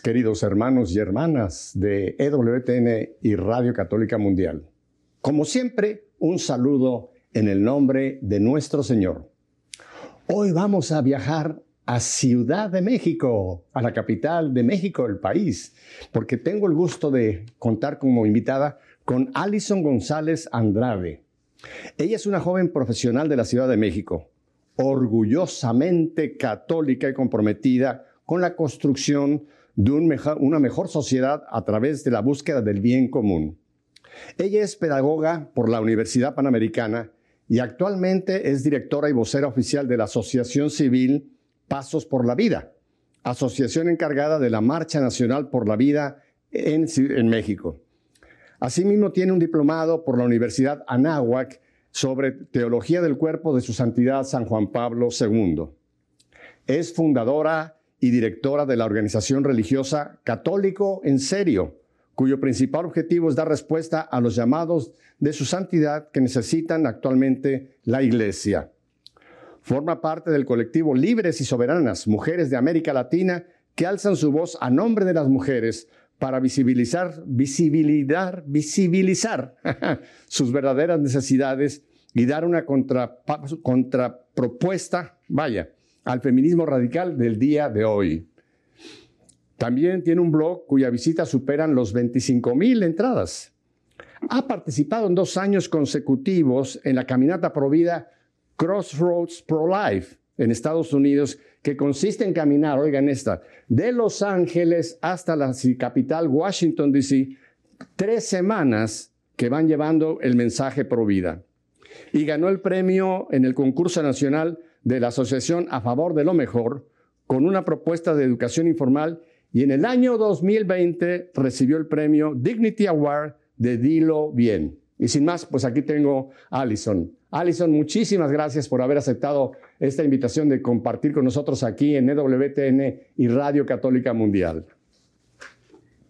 queridos hermanos y hermanas de EWTN y Radio Católica Mundial. Como siempre, un saludo en el nombre de nuestro Señor. Hoy vamos a viajar a Ciudad de México, a la capital de México, el país, porque tengo el gusto de contar como invitada con Alison González Andrade. Ella es una joven profesional de la Ciudad de México, orgullosamente católica y comprometida con la construcción de una mejor sociedad a través de la búsqueda del bien común. Ella es pedagoga por la Universidad Panamericana y actualmente es directora y vocera oficial de la Asociación Civil Pasos por la Vida, asociación encargada de la Marcha Nacional por la Vida en, en México. Asimismo, tiene un diplomado por la Universidad Anáhuac sobre Teología del Cuerpo de Su Santidad San Juan Pablo II. Es fundadora y directora de la organización religiosa Católico en Serio, cuyo principal objetivo es dar respuesta a los llamados de su santidad que necesitan actualmente la Iglesia. Forma parte del colectivo Libres y Soberanas, Mujeres de América Latina, que alzan su voz a nombre de las mujeres para visibilizar, visibilizar, visibilizar sus verdaderas necesidades y dar una contrapropuesta, vaya, al feminismo radical del día de hoy. También tiene un blog cuya visita superan los 25 mil entradas. Ha participado en dos años consecutivos en la caminata provida Crossroads Pro Life en Estados Unidos, que consiste en caminar, oigan esta, de Los Ángeles hasta la capital Washington, D.C., tres semanas que van llevando el mensaje pro vida. Y ganó el premio en el concurso nacional de la Asociación a Favor de lo Mejor con una propuesta de educación informal y en el año 2020 recibió el premio Dignity Award de Dilo Bien. Y sin más, pues aquí tengo a Alison. Alison, muchísimas gracias por haber aceptado esta invitación de compartir con nosotros aquí en EWTN y Radio Católica Mundial.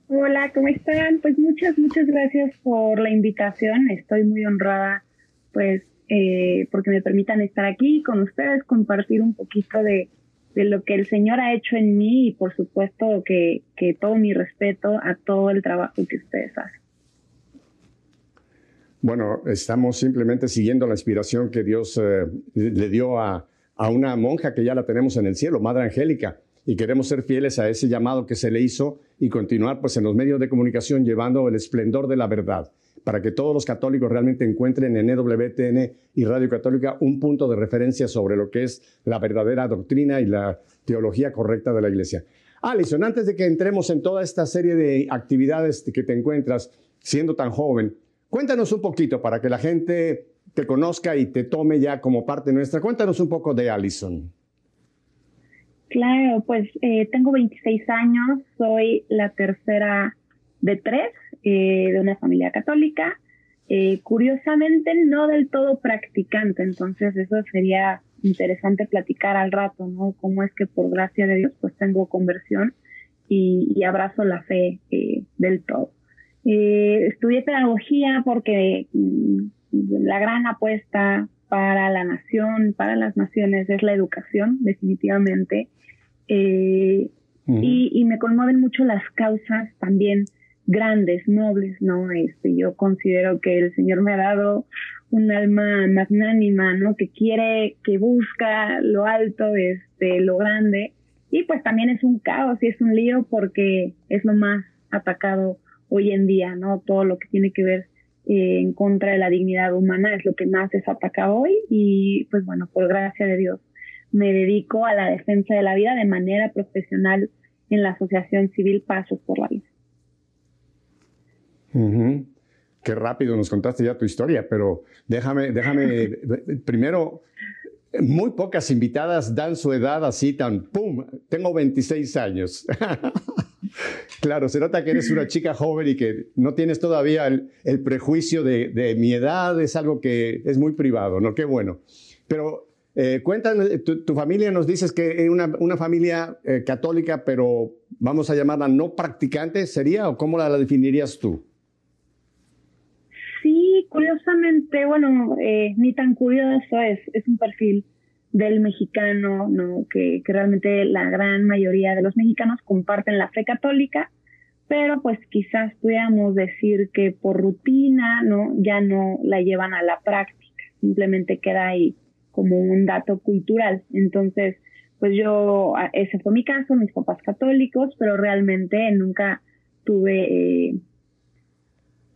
Hola, ¿cómo están? Pues muchas, muchas gracias por la invitación. Estoy muy honrada, pues, eh, porque me permitan estar aquí con ustedes, compartir un poquito de, de lo que el Señor ha hecho en mí y por supuesto que, que todo mi respeto a todo el trabajo que ustedes hacen. Bueno, estamos simplemente siguiendo la inspiración que Dios eh, le dio a, una monja que ya la tenemos en el cielo, Madre Angélica, y queremos ser fieles a ese llamado que se le hizo y continuar pues en los medios de comunicación llevando el esplendor de la verdad para que todos los católicos realmente encuentren en EWTN y Radio Católica un punto de referencia sobre lo que es la verdadera doctrina y la teología correcta de la Iglesia. Alison, antes de que entremos en toda esta serie de actividades que te encuentras siendo tan joven, Cuéntanos un poquito para que la gente te conozca y te tome ya como parte nuestra. Cuéntanos un poco de Allison. Claro, pues eh, tengo 26 años, soy la tercera de tres eh, de una familia católica. Eh, curiosamente, no del todo practicante, entonces eso sería interesante platicar al rato, ¿no? Cómo es que por gracia de Dios, pues tengo conversión y, y abrazo la fe del todo. Eh, estudié pedagogía porque mm, la gran apuesta para la nación, para las naciones, es la educación, definitivamente. Eh, y, y, me conmueven mucho las causas también grandes, nobles, ¿no? Este, yo considero que el Señor me ha dado un alma magnánima, ¿no? Que quiere, que busca lo alto, este, lo grande. Y pues también es un caos y es un lío porque es lo más atacado hoy en día, ¿no? Todo lo que tiene que ver eh, en contra de la dignidad humana es lo que más es atacado hoy y pues bueno, por gracia de Dios me dedico a la defensa de la vida de manera profesional en la Asociación Civil Pasos por la Vida. Qué rápido nos contaste ya tu historia, pero déjame, déjame primero, muy pocas invitadas dan su edad así tan, ¡pum! Tengo 26 años. Claro, se nota que eres una chica joven y que no tienes todavía el, prejuicio de, mi edad, es algo que es muy privado, ¿no? Qué bueno. Pero eh, cuéntame, tu, familia nos dices que es una, familia eh, católica, pero vamos a llamarla no practicante, ¿sería o cómo la, definirías tú? Curiosamente, bueno, eh, ni tan curioso es, es un perfil del mexicano, ¿no? Que, que realmente la gran mayoría de los mexicanos comparten la fe católica, pero pues quizás pudiéramos decir que por rutina, ¿no? Ya no la llevan a la práctica, simplemente queda ahí como un dato cultural. Entonces, pues yo, ese fue mi caso, mis papás católicos, pero realmente nunca tuve eh,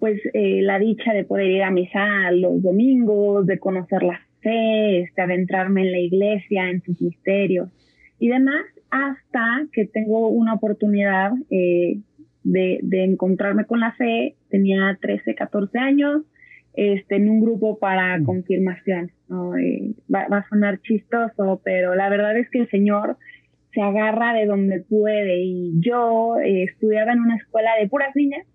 pues eh, la dicha de poder ir a misa los domingos, de conocer la fe, este, adentrarme en la iglesia, en sus misterios y demás, hasta que tengo una oportunidad eh, de, de, encontrarme con la fe, tenía 13, 14 años, este, en un grupo para mm. confirmación. ¿no? Eh, va, a sonar chistoso, pero la verdad es que el Señor se agarra de donde puede y yo estudiaba en una escuela de puras niñas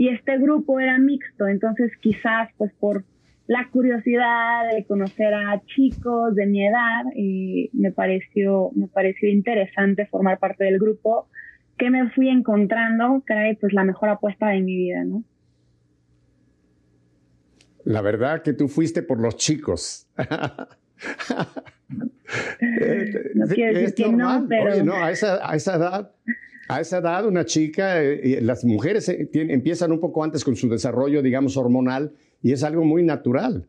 y este grupo era mixto, entonces quizás pues por la curiosidad de conocer a chicos de mi edad, eh, me, pareció, me pareció interesante formar parte del grupo que me fui encontrando, caray, pues la mejor apuesta de mi vida, ¿no? La verdad que tú fuiste por los chicos. no quiero decir que no, pero... no, a esa, a esa edad a esa edad una chica, eh, las mujeres eh, empiezan un poco antes con su desarrollo, digamos, hormonal, y es algo muy natural,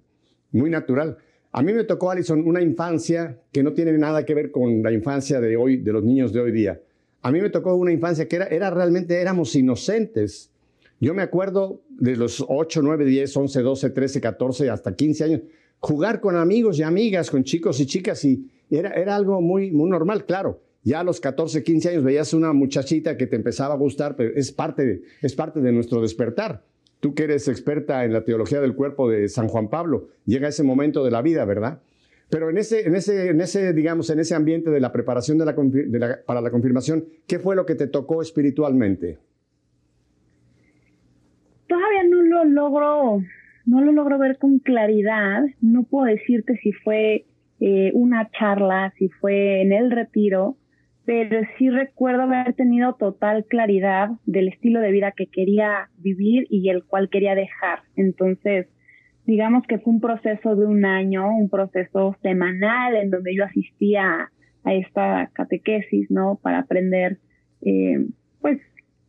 muy natural. A mí me tocó, Alison, una infancia que no tiene nada que ver con la infancia de hoy, de los niños de hoy día. A mí me tocó una infancia que era, era realmente, éramos inocentes. Yo me acuerdo de los 8, 9, 10, 11, 12, 13, 14, hasta 15 años, jugar con amigos y amigas, con chicos y chicas, y era, era algo muy, muy normal, claro ya a los 14, 15 años veías una muchachita que te empezaba a gustar, pero es parte de, es parte de nuestro despertar. Tú que eres experta en la teología del cuerpo de San Juan Pablo, llega ese momento de la vida, ¿verdad? Pero en ese, en ese, en ese digamos, en ese ambiente de la preparación de la, para la confirmación, ¿qué fue lo que te tocó espiritualmente? Todavía no lo logro, no lo logro ver con claridad. No puedo decirte si fue eh, una charla, si fue en el retiro, pero sí recuerdo haber tenido total claridad del estilo de vida que quería vivir y el cual quería dejar. Entonces, digamos que fue un proceso de un año, un proceso semanal en donde yo asistía a esta catequesis, ¿no? Para aprender, eh, pues,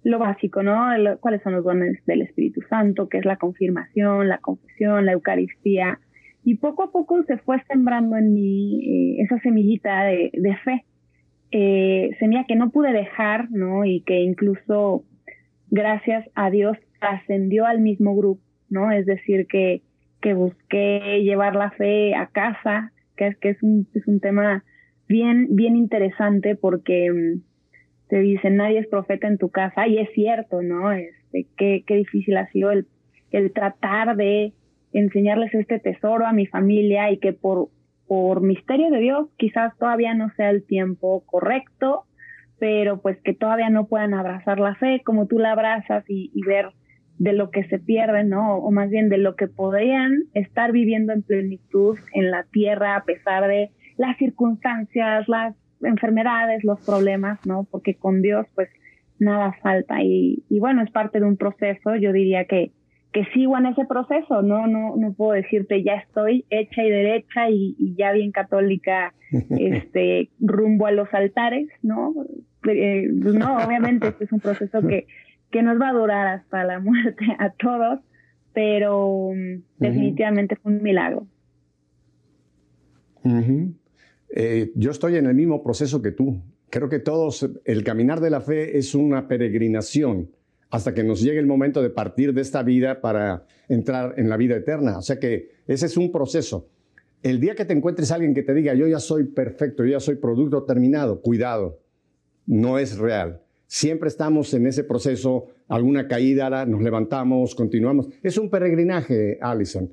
lo básico, ¿no? cuáles son los dones del Espíritu Santo, qué es la confirmación, la confesión, la Eucaristía. Y poco a poco se fue sembrando en mí eh, esa semillita de, de fe eh, semilla que no pude dejar, ¿no? Y que incluso, gracias a Dios, ascendió al mismo grupo, ¿no? Es decir, que, que busqué llevar la fe a casa, que es que es un, es un tema bien, bien interesante porque mm, te dicen nadie es profeta en tu casa, y es cierto, ¿no? Este, qué, qué difícil ha sido el, el tratar de enseñarles este tesoro a mi familia y que por por misterio de Dios, quizás todavía no sea el tiempo correcto, pero pues que todavía no puedan abrazar la fe como tú la abrazas y, ver de lo que se pierde, ¿no? O más bien de lo que podrían estar viviendo en plenitud en la tierra a pesar de las circunstancias, las enfermedades, los problemas, ¿no? Porque con Dios pues nada falta y, y bueno, es parte de un proceso, yo diría que que sigo en ese proceso, no, no, no puedo decirte ya estoy hecha y derecha y, ya bien católica, este, rumbo a los altares, ¿no? Eh, pues no, obviamente este es un proceso que, que nos va a durar hasta la muerte a todos, pero mm, definitivamente fue un milagro. Eh, yo estoy en el mismo proceso que tú. Creo que todos, el caminar de la fe es una peregrinación hasta que nos llegue el momento de partir de esta vida para entrar en la vida eterna. O sea que ese es un proceso. El día que te encuentres alguien que te diga, yo ya soy perfecto, yo ya soy producto terminado, cuidado, no es real. Siempre estamos en ese proceso, alguna caída, nos levantamos, continuamos. Es un peregrinaje, Allison.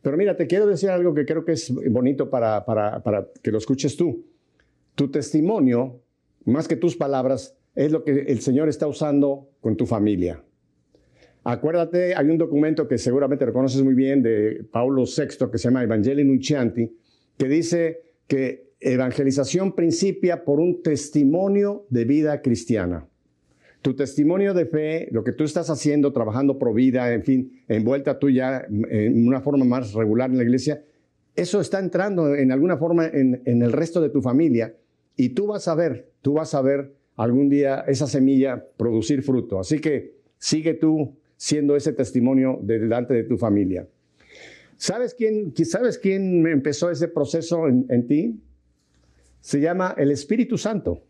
Pero mira, te quiero decir algo que creo que es bonito para, para, para que lo escuches tú. Tu testimonio, más que tus palabras, es lo que el Señor está usando con tu familia. Acuérdate, hay un documento que seguramente lo conoces muy bien de Paulo VI que se llama Evangelii Nuncianti, que dice que evangelización principia por un testimonio de vida cristiana. Tu testimonio de fe, lo que tú estás haciendo, trabajando pro vida, en fin, envuelta tú ya en una forma más regular en la iglesia, eso está entrando en alguna forma en, el resto de tu familia y tú vas a ver, tú vas a ver algún día esa semilla producir fruto. Así que sigue tú siendo ese testimonio delante de tu familia. ¿Sabes quién, ¿Sabes quién empezó ese proceso en, ti? Se llama el Espíritu Santo.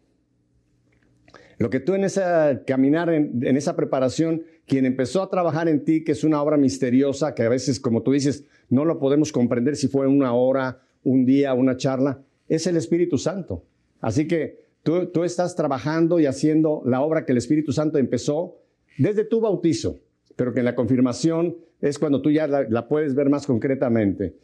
Lo que tú en esa caminar, en, en, esa preparación, quien empezó a trabajar en ti, que es una obra misteriosa, que a veces, como tú dices, no lo podemos comprender si fue una hora, un día, una charla, es el Espíritu Santo. Así que tú, estás trabajando y haciendo la obra que el Espíritu Santo empezó desde tu bautizo, pero que en la confirmación es cuando tú ya la, puedes ver más concretamente.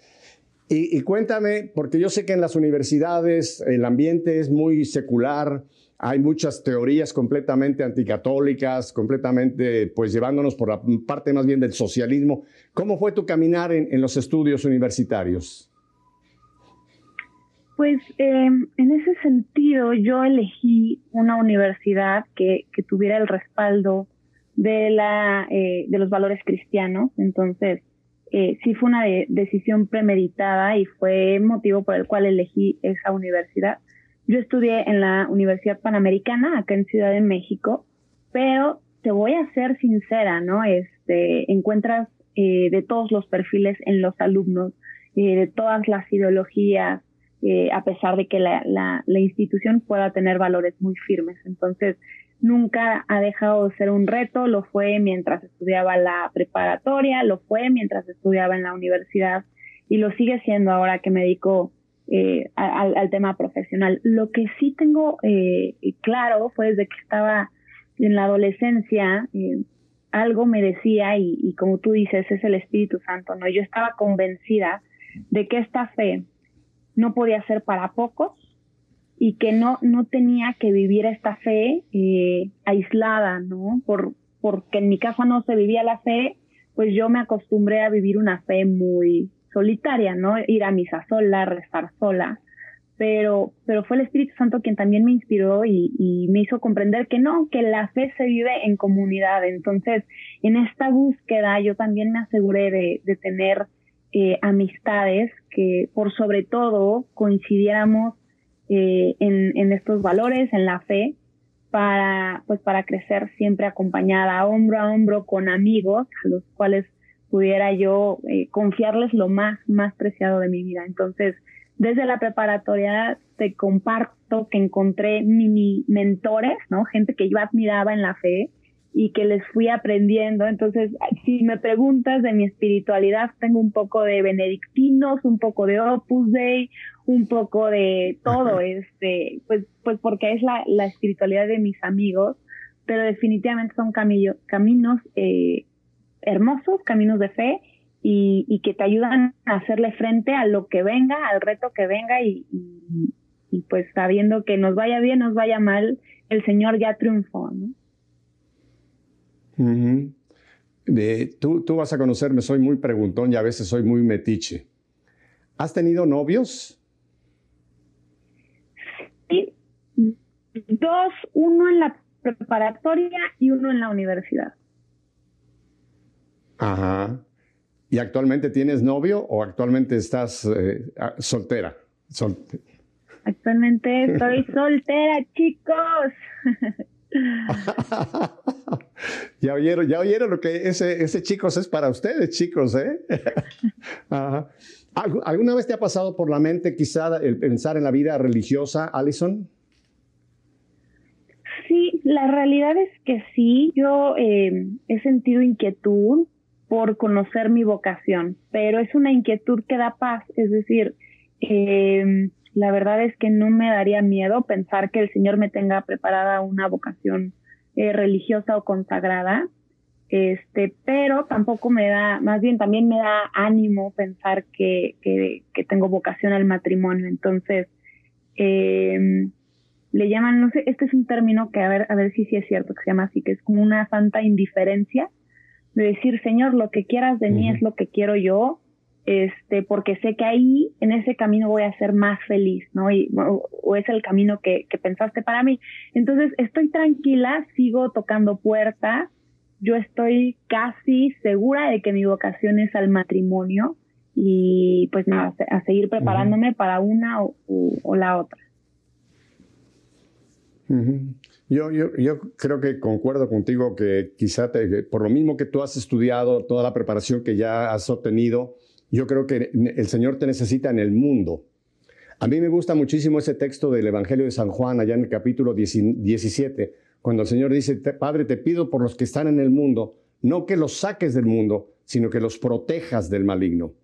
Y, cuéntame, porque yo sé que en las universidades el ambiente es muy secular, hay muchas teorías completamente anticatólicas, completamente, pues llevándonos por la parte más bien del socialismo. ¿Cómo fue tu caminar en, los estudios universitarios? Pues em, en ese sentido yo elegí una universidad que, que tuviera el respaldo de, la, eh, de los valores cristianos. Entonces, eh, sí fue una decisión premeditada y fue motivo por el cual elegí esa universidad. Yo estudié en la Universidad Panamericana, acá en Ciudad de México, pero te voy a ser sincera, ¿no? Este, encuentras eh, de todos los perfiles en los alumnos, eh, de todas las ideologías, eh, a pesar de que la, la, institución pueda tener valores muy firmes. Entonces, nunca ha dejado de ser un reto, lo fue mientras estudiaba la preparatoria, lo fue mientras estudiaba en la universidad y lo sigue siendo ahora que me dedico eh, al, tema profesional. Lo que sí tengo eh, claro fue desde que estaba en la adolescencia, eh, algo me decía y, y como tú dices, es el Espíritu Santo, ¿no? Yo estaba convencida de que esta fe no podía ser para pocos, y que no, no tenía que vivir esta fe eh, aislada, ¿no? Por, porque en mi casa no se vivía la fe, pues yo me acostumbré a vivir una fe muy solitaria, ¿no? Ir a misa sola, rezar sola. Pero, pero fue el Espíritu Santo quien también me inspiró y, me hizo comprender que no, que la fe se vive en comunidad. Entonces, en esta búsqueda yo también me aseguré de tener eh, amistades que por sobre todo coincidiéramos eh, en, estos valores, en la fe, para, pues para crecer siempre acompañada, hombro a hombro con amigos a los cuales pudiera yo eh, confiarles lo más, más preciado de mi vida. Entonces, desde la preparatoria te comparto que encontré mini mentores, ¿no? Gente que yo admiraba en la fe y que les fui aprendiendo. Entonces, si me preguntas de mi espiritualidad, tengo un poco de benedictinos, un poco de Opus Dei, un poco de todo, este, pues, pues porque es la, la espiritualidad de mis amigos, pero definitivamente son caminos eh, hermosos, caminos de fe y, y, que te ayudan a hacerle frente a lo que venga, al reto que venga y, y, y pues sabiendo que nos vaya bien, nos vaya mal, el Señor ya triunfó, ¿no? De, tú, tú vas a conocerme, soy muy preguntón y a veces soy muy metiche. ¿Has tenido novios? Sí. Dos, uno en la preparatoria y uno en la universidad. Ajá. ¿Y actualmente tienes novio o actualmente estás eh, soltera? Actualmente estoy soltera, chicos. ya oyeron, ya oyeron lo que ese, ese chicos es para ustedes, chicos, ¿eh? ¿Alguna vez te ha pasado por la mente quizá el pensar en la vida religiosa, Alison? Sí, la realidad es que sí, yo eh, he sentido inquietud por conocer mi vocación, pero es una inquietud que da paz, es decir, eh, la verdad es que no me daría miedo pensar que el Señor me tenga preparada una vocación eh, religiosa o consagrada, este, pero tampoco me da, más bien también me da ánimo pensar que, que, que tengo vocación al matrimonio. Entonces, eh, le llaman, no sé, este es un término que a ver, a ver si sí es cierto, que se llama así, que es como una santa indiferencia, de decir, Señor, lo que quieras de mí es lo que quiero yo, este, porque sé que ahí, en ese camino voy a ser más feliz, ¿no? Y, o, es el camino que, que, pensaste para mí. Entonces, estoy tranquila, sigo tocando puertas, yo estoy casi segura de que mi vocación es al matrimonio y pues nada, a seguir preparándome para una o, la otra. yo, yo, yo, creo que concuerdo contigo que quizá por lo mismo que tú has estudiado, toda la preparación que ya has obtenido, yo creo que el Señor te necesita en el mundo. A mí me gusta muchísimo ese texto del Evangelio de San Juan, allá en el capítulo 17, cuando el Señor dice, Padre, te pido por los que están en el mundo, no que los saques del mundo, sino que los protejas del maligno.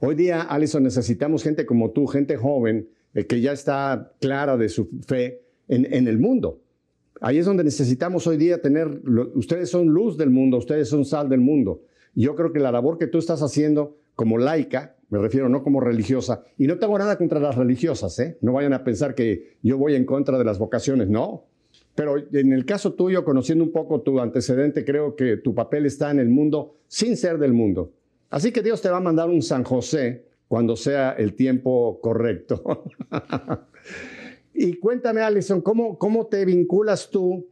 Hoy día, Alison, necesitamos gente como tú, gente joven, eh, que ya está clara de su fe en, el mundo. Ahí es donde necesitamos hoy día tener, ustedes son luz del mundo, ustedes son sal del mundo. yo creo que la labor que tú estás haciendo como laica, me refiero no como religiosa, y no tengo nada contra las religiosas, ¿eh? no vayan a pensar que yo voy en contra de las vocaciones, no. Pero en el caso tuyo, conociendo un poco tu antecedente, creo que tu papel está en el mundo sin ser del mundo. Así que Dios te va a mandar un San José cuando sea el tiempo correcto. y cuéntame, Alison, ¿cómo, ¿cómo te vinculas tú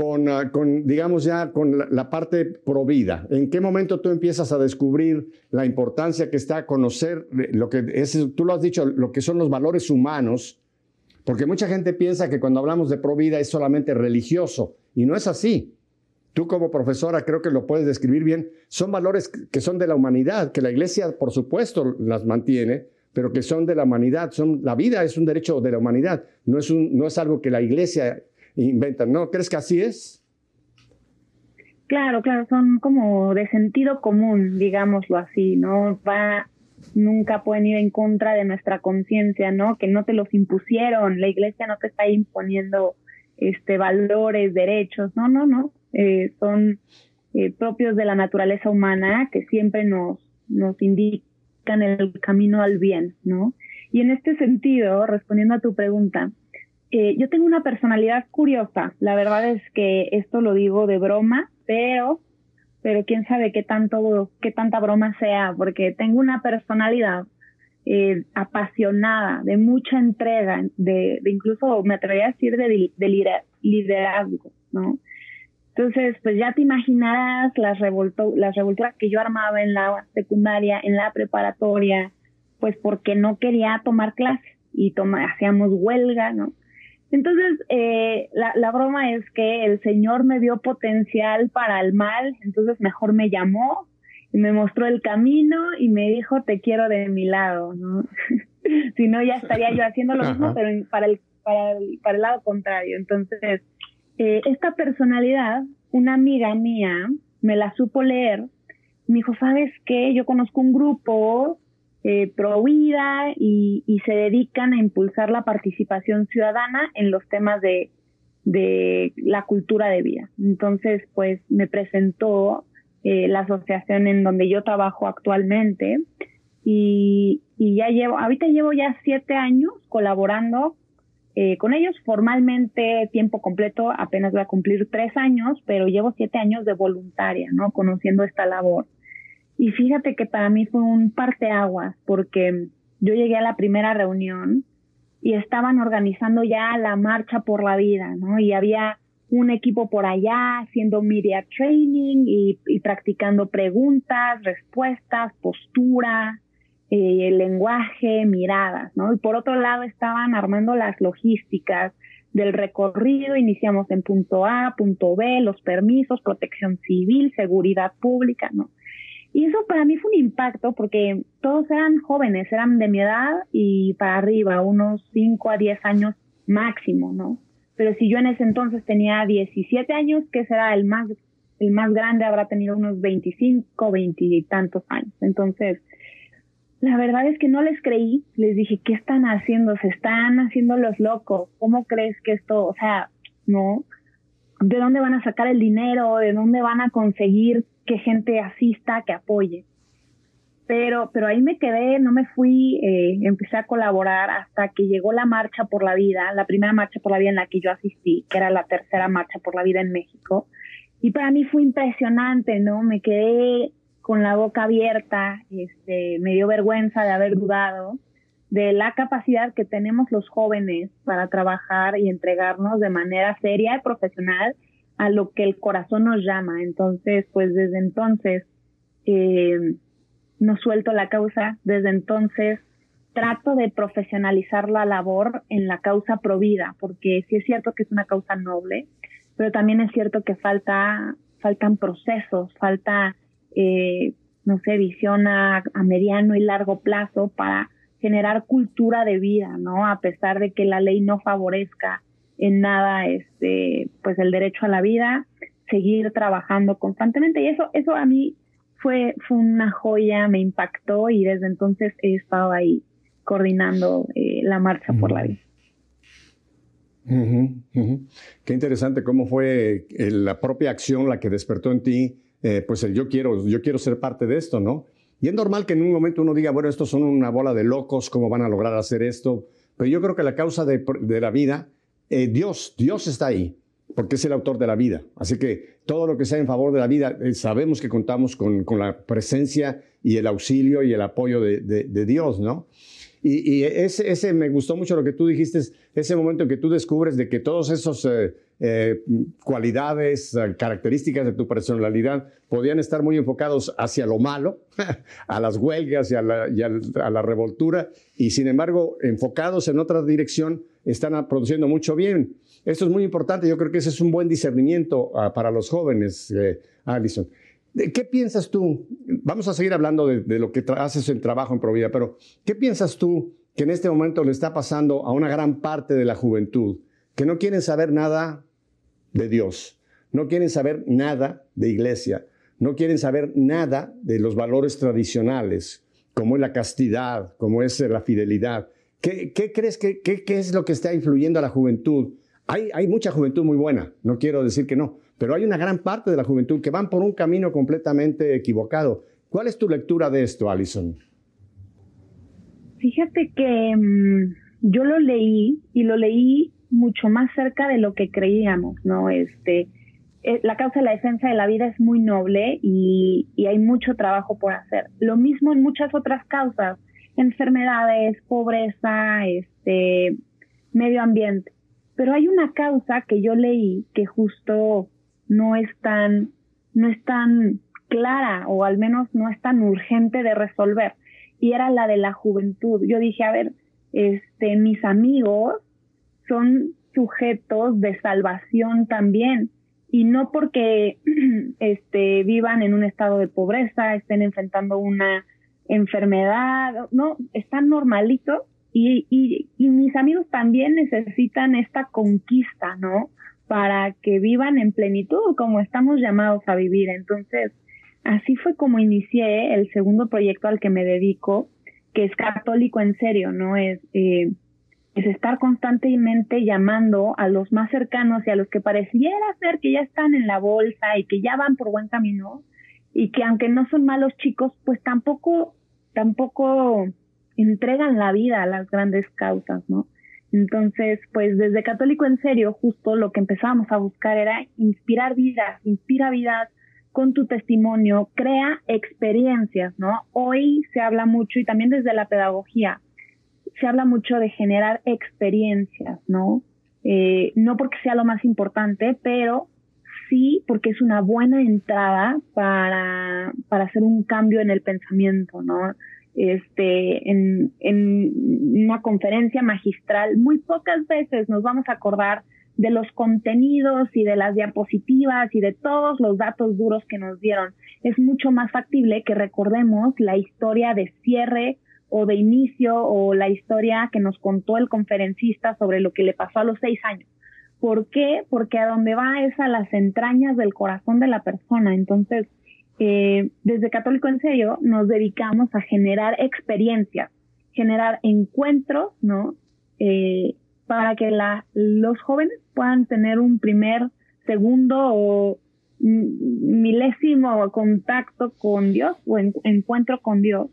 con, ah, con, digamos ya, con la, parte provida? ¿En qué momento tú empiezas a descubrir la importancia que está conocer lo que tú lo has dicho, lo que son los valores humanos? Porque mucha gente piensa que cuando hablamos de provida es solamente religioso y no es así tú como profesora creo que lo puedes describir bien, son valores que son de la humanidad, que la iglesia por supuesto las mantiene, pero que son de la humanidad, son, la vida es un derecho de la humanidad, no es, no es algo que la iglesia inventa, ¿no? ¿Crees que así es? Claro, claro, son como de sentido común, digámoslo así, ¿no? Va, nunca pueden ir en contra de nuestra conciencia, ¿no? Que no te los impusieron, la iglesia no te está imponiendo este valores, derechos, no, no, no, eh, son eh, propios de la naturaleza humana que siempre nos, nos indican el camino al bien, ¿no? Y en este sentido, respondiendo a tu pregunta, eh, yo tengo una personalidad curiosa. La verdad es que esto lo digo de broma, pero, pero quién sabe qué tanto, qué tanta broma sea, porque tengo una personalidad apasionada, de mucha entrega, de, de, incluso me atrevería a decir de, de liderazgo, ¿no? Entonces, pues ya te imaginarás las, revolto las revolturas que yo armaba en la secundaria, en la preparatoria, pues porque no quería tomar clases y hacíamos huelga, ¿no? Entonces, eh, la, la, broma es que el Señor me dio potencial para el mal, entonces mejor me llamó y me mostró el camino y me dijo, te quiero de mi lado, ¿no? si no, ya estaría yo haciendo lo mismo, pero para el, para el, para el lado contrario. Entonces, eh, esta personalidad, una amiga mía me la supo leer, me dijo, ¿sabes qué? Yo conozco un grupo eh, vida y, se dedican a impulsar la participación ciudadana en los temas de, de la cultura de vida. Entonces, pues me presentó eh, la asociación en donde yo trabajo actualmente y, y ya llevo, ahorita llevo ya siete años colaborando eh, con ellos formalmente tiempo completo apenas voy a cumplir tres años, pero llevo siete años de voluntaria, ¿no? Conociendo esta labor. Y fíjate que para mí fue un parteaguas porque yo llegué a la primera reunión y estaban organizando ya la marcha por la vida, ¿no? Y había un equipo por allá haciendo media training y, practicando preguntas, respuestas, postura, eh, lenguaje, miradas, ¿no? Y por otro lado estaban armando las logísticas del recorrido, iniciamos en punto A, punto B, los permisos, protección civil, seguridad pública, ¿no? Y eso para mí fue un impacto porque todos eran jóvenes, eran de mi edad y para arriba, unos 5 a 10 años máximo, ¿no? Pero si yo en ese entonces tenía 17 años, que será el más, el más grande, habrá tenido unos 25, 20 y tantos años. Entonces, la verdad es que no les creí, les dije, ¿qué están haciendo? Se están haciendo los locos, ¿cómo crees que esto, o sea, no? ¿De dónde van a sacar el dinero? ¿De dónde van a conseguir que gente asista, que apoye? Pero, pero ahí me quedé, no me fui, eh, empecé a colaborar hasta que llegó la Marcha por la Vida, la primera Marcha por la Vida en la que yo asistí, que era la tercera Marcha por la Vida en México. Y para mí fue impresionante, ¿no? Me quedé con la boca abierta, este, me dio vergüenza de haber dudado de la capacidad que tenemos los jóvenes para trabajar y entregarnos de manera seria y profesional a lo que el corazón nos llama. Entonces, pues desde entonces, eh, no suelto la causa. Desde entonces trato de profesionalizar la labor en la causa provida, porque sí es cierto que es una causa noble, pero también es cierto que falta, faltan procesos, falta, eh, no sé, visión a, mediano y largo plazo para generar cultura de vida, ¿no? A pesar de que la ley no favorezca en nada, este, pues el derecho a la vida, seguir trabajando constantemente. Y eso, eso a mí fue, fue una joya, me impactó y desde entonces he estado ahí coordinando eh, la marcha por la vida. Qué interesante cómo fue eh, la propia acción la que despertó en ti, eh, pues el yo quiero, yo quiero ser parte de esto, ¿no? Y es normal que en un momento uno diga, bueno, estos son una bola de locos, ¿cómo van a lograr hacer esto? Pero yo creo que la causa de, la vida, Dios, Dios está ahí, porque es el autor de la vida. Así que todo lo que sea en favor de la vida, sabemos que contamos con, la presencia y el auxilio y el apoyo de, Dios, ¿no? Y, ese, ese, me gustó mucho lo que tú dijiste, ese momento en que tú descubres de que todos esos eh, eh, cualidades, eh, características de tu personalidad podían estar muy enfocados hacia lo malo, a las huelgas y, a la, a, la, revoltura, y sin embargo, enfocados en otra dirección, están produciendo mucho bien. Esto es muy importante, yo creo que ese es un buen discernimiento ah, para los jóvenes, Alison. ¿Qué piensas tú? Vamos a seguir hablando de, lo que haces en trabajo en Provida, pero ¿qué piensas tú que en este momento le está pasando a una gran parte de la juventud que no quieren saber nada de Dios, no quieren saber nada de iglesia, no quieren saber nada de los valores tradicionales, como es la castidad, como es la fidelidad? ¿Qué, crees que es lo que está influyendo a la juventud? Hay, mucha juventud muy buena, no quiero decir que no, pero hay una gran parte de la juventud que van por un camino completamente equivocado. ¿Cuál es tu lectura de esto, Alison? Fíjate que mm, yo lo leí y lo leí mucho más cerca de lo que creíamos, ¿no? Este, eh, la causa de la defensa de la vida es muy noble y, hay mucho trabajo por hacer. Lo mismo en muchas otras causas, enfermedades, pobreza, este, medio ambiente. Pero hay una causa que yo leí que justo no es tan, no es tan clara o al menos no es tan urgente de resolver. Y era la de la juventud. Yo dije, a ver, este, mis amigos son sujetos de salvación también. Y no porque este, vivan en un estado de pobreza, estén enfrentando una enfermedad, no, están normalitos y, y, y mis amigos también necesitan esta conquista, ¿no? para que vivan en plenitud como estamos llamados a vivir. Entonces, así fue como inicié el segundo proyecto al que me dedico, que es católico en serio, ¿no? Es, eh, es estar constantemente llamando a los más cercanos y a los que pareciera ser que ya están en la bolsa y que ya van por buen camino y que aunque no son malos chicos, pues tampoco, tampoco entregan la vida a las grandes causas, ¿no? Entonces, pues desde Católico en Serio, justo lo que empezábamos a buscar era inspirar vidas, inspira vidas con tu testimonio, crea experiencias, ¿no? Hoy se habla mucho y también desde la pedagogía, se habla mucho de generar experiencias, ¿no? Eh, no porque sea lo más importante, pero sí porque es una buena entrada para, para hacer un cambio en el pensamiento, ¿no? este, en, en una conferencia magistral, muy pocas veces nos vamos a acordar de los contenidos y de las diapositivas y de todos los datos duros que nos dieron. Es mucho más factible que recordemos la historia de cierre o de inicio o la historia que nos contó el conferencista sobre lo que le pasó a los seis años. ¿Por qué? Porque a donde va es a las entrañas del corazón de la persona. Entonces, eh, desde Católico en Serio nos dedicamos a generar experiencias, generar encuentros, ¿no? Eh, para que los jóvenes puedan tener un primer, segundo o milésimo contacto con Dios o encuentro con Dios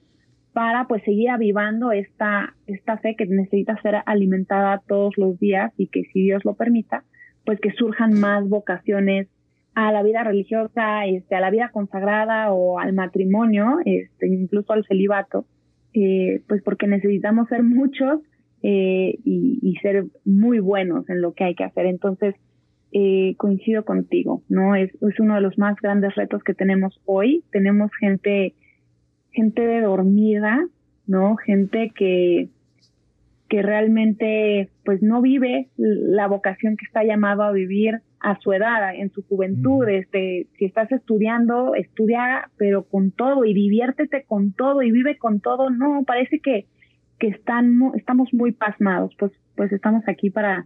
para pues seguir avivando esta, esta fe que necesita ser alimentada todos los días y que si Dios lo permita, pues que surjan más vocaciones a la vida religiosa, este, a la vida consagrada o al matrimonio, este, incluso al celibato, eh, pues porque necesitamos ser muchos eh, y, ser muy buenos en lo que hay que hacer. Entonces, eh, coincido contigo, ¿no? Es, es uno de los más grandes retos que tenemos hoy. Tenemos gente gente dormida, ¿no? Gente que, que realmente pues no vive la vocación que está llamado a vivir a su edad, en su juventud, este, si estás estudiando, estudia pero con todo y diviértete con todo y vive con todo, no, parece que, que están, estamos muy pasmados, pues, pues estamos aquí para,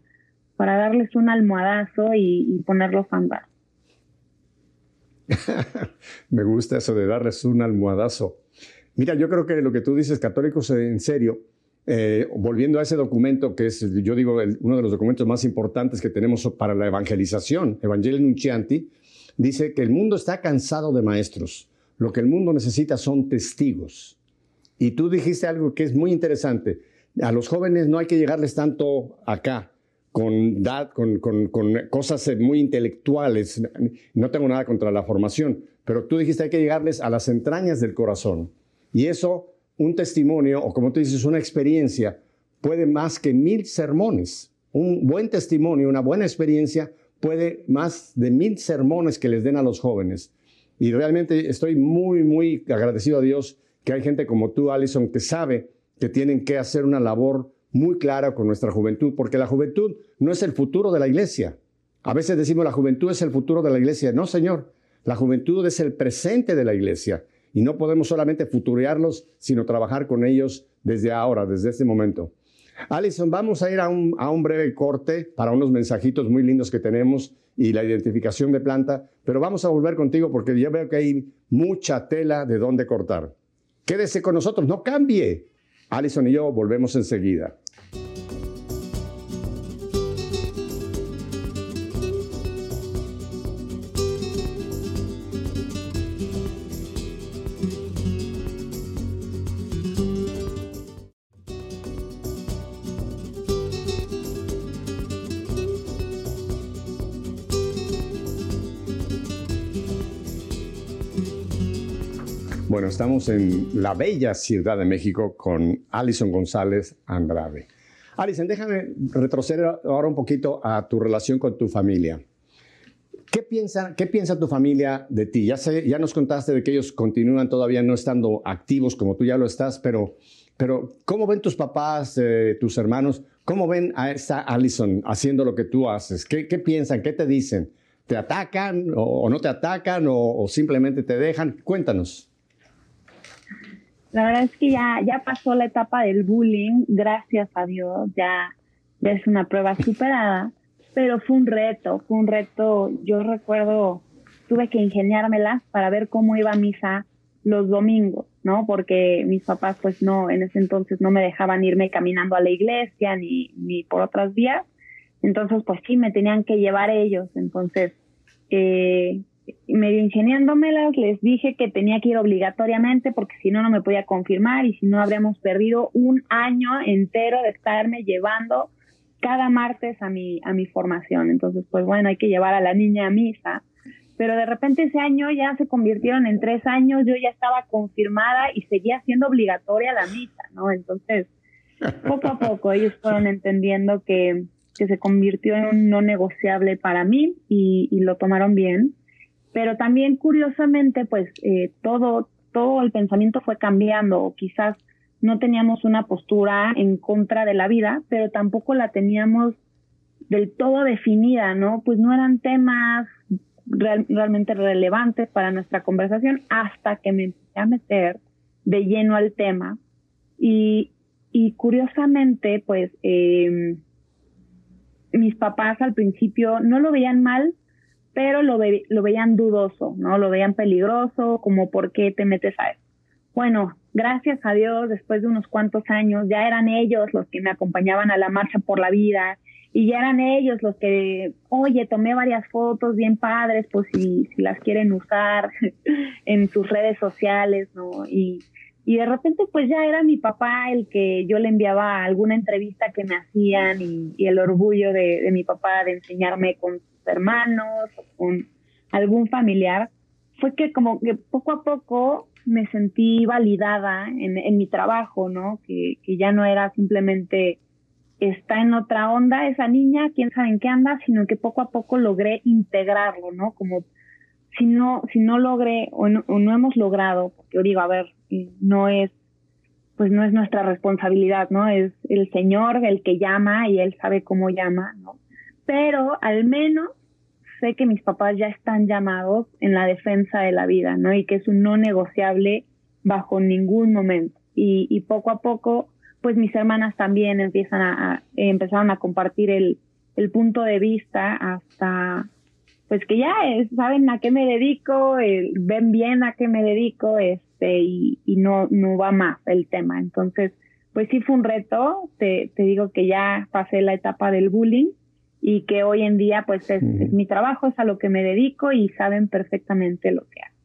para darles un almohadazo y, y ponerlos a andar. Me gusta eso de darles un almohadazo. Mira, yo creo que lo que tú dices, católicos en serio, eh, volviendo a ese documento que es, yo digo, uno de los documentos más importantes que tenemos para la evangelización, Evangelio Nuncianti, dice que el mundo está cansado de maestros. Lo que el mundo necesita son testigos. Y tú dijiste algo que es muy interesante. A los jóvenes no hay que llegarles tanto acá, con, con, con, con cosas muy intelectuales. No tengo nada contra la formación, pero tú dijiste hay que llegarles a las entrañas del corazón. Y eso un testimonio, o como tú dices, una experiencia, puede más que mil sermones. Un buen testimonio, una buena experiencia, puede más de mil sermones que les den a los jóvenes. Y realmente estoy muy, muy agradecido a Dios que hay gente como tú, Alison, que sabe que tienen que hacer una labor muy clara con nuestra juventud, porque la juventud no es el futuro de la iglesia. A veces decimos la juventud es el futuro de la iglesia. No, Señor, la juventud es el presente de la iglesia. Y no podemos solamente futurearlos, sino trabajar con ellos desde ahora, desde este momento. Alison, vamos a ir a un, a un breve corte para unos mensajitos muy lindos que tenemos y la identificación de planta, pero vamos a volver contigo porque ya veo que hay mucha tela de dónde cortar. Quédese con nosotros, no cambie. Alison y yo volvemos enseguida. Estamos en la bella Ciudad de México con Alison González Andrade. Alison, déjame retroceder ahora un poquito a tu relación con tu familia. ¿Qué piensa, ¿Qué piensa tu familia de ti? Ya, sé, ya nos contaste de que ellos continúan todavía no estando activos como tú ya lo estás, pero, pero ¿cómo ven tus papás, eh, tus hermanos? ¿Cómo ven a esta Alison haciendo lo que tú haces? ¿Qué, qué piensan? ¿Qué te dicen? ¿Te atacan o, no te atacan o simplemente te dejan? Cuéntanos. La verdad es que ya, ya pasó la etapa del bullying, gracias a Dios, ya, es una prueba superada, pero fue un reto, fue un reto, yo recuerdo, tuve que ingeniármela para ver cómo iba a misa los domingos, ¿no? Porque mis papás pues no, en ese entonces no me dejaban irme caminando a la iglesia ni, ni por otras vías, entonces pues sí, me tenían que llevar ellos, entonces eh, medio ingeniándomelas, les dije que tenía que ir obligatoriamente porque si no, no me podía confirmar y si no, habríamos perdido un año entero de estarme llevando cada martes a mi, a mi formación. Entonces, pues bueno, hay que llevar a la niña a misa. Pero de repente ese año ya se convirtieron en tres años, yo ya estaba confirmada y seguía siendo obligatoria la misa, ¿no? Entonces, poco a poco ellos fueron entendiendo que, que se convirtió en un no negociable para mí y, y lo tomaron bien pero también curiosamente, pues eh, todo, todo el pensamiento fue cambiando, quizás no teníamos una postura en contra de la vida, pero tampoco la teníamos del todo definida, ¿no? Pues no eran temas realmente relevantes para nuestra conversación hasta que me empecé a meter de lleno al tema. Y, y curiosamente, pues eh, mis papás al principio no lo veían mal, pero lo, lo veían dudoso, ¿no? Lo veían peligroso, como por qué te metes a eso. Bueno, gracias a Dios, después de unos cuantos años, ya eran ellos los que me acompañaban a la marcha por la vida y ya eran ellos los que, oye, tomé varias fotos bien padres, pues si, las quieren usar en sus redes sociales, ¿no? Y, y de repente pues ya era mi papá el que yo le enviaba alguna entrevista que me hacían y, y el orgullo de, de, mi papá de enseñarme con hermanos o con algún familiar, fue que como que poco a poco me sentí validada en, mi trabajo, ¿no? Que, que ya no era simplemente está en otra onda esa niña, quién sabe en qué anda, sino que poco a poco logré integrarlo, ¿no? Como si no, si no logré o no, hemos logrado, porque yo digo, a ver, no es, pues no es nuestra responsabilidad, ¿no? Es el Señor el que llama y Él sabe cómo llama, ¿no? Pero al menos sé que mis papás ya están llamados en la defensa de la vida, ¿no? Y que es un no negociable bajo ningún momento. Y, poco a poco, pues mis hermanas también empiezan a, empezaron a compartir el, punto de vista hasta pues que ya saben a qué me dedico, ven bien a qué me dedico, este, y, no, no va más el tema. Entonces, pues sí fue un reto, te digo que ya pasé la etapa del bullying y que hoy en día pues es, mi trabajo, es a lo que me dedico y saben perfectamente lo que hago.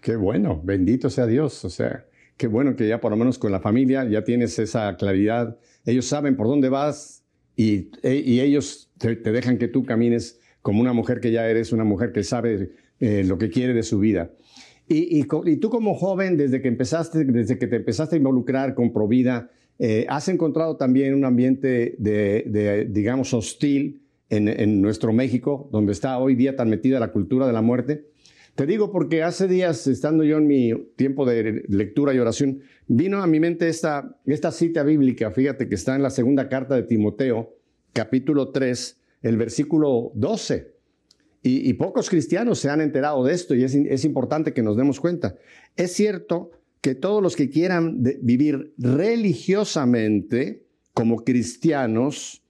Qué bueno, bendito sea Dios, o sea, qué bueno que ya por lo menos con la familia ya tienes esa claridad, ellos saben por dónde vas, y, y ellos te, dejan que tú camines como una mujer que ya eres, una mujer que sabe eh, lo que quiere de su vida. Y, y, tú como joven, desde que empezaste, desde que te empezaste a involucrar con Provida, eh, has encontrado también un ambiente de, digamos, hostil en, nuestro México, donde está hoy día tan metida la cultura de la muerte. Te digo porque hace días, estando yo en mi tiempo de lectura y oración, vino a mi mente esta, esta cita bíblica, fíjate que está en la segunda carta de Timoteo, capítulo 3, el versículo 12. Y, pocos cristianos se han enterado de esto y es, es, importante que nos demos cuenta. Es cierto que todos los que quieran vivir religiosamente como cristianos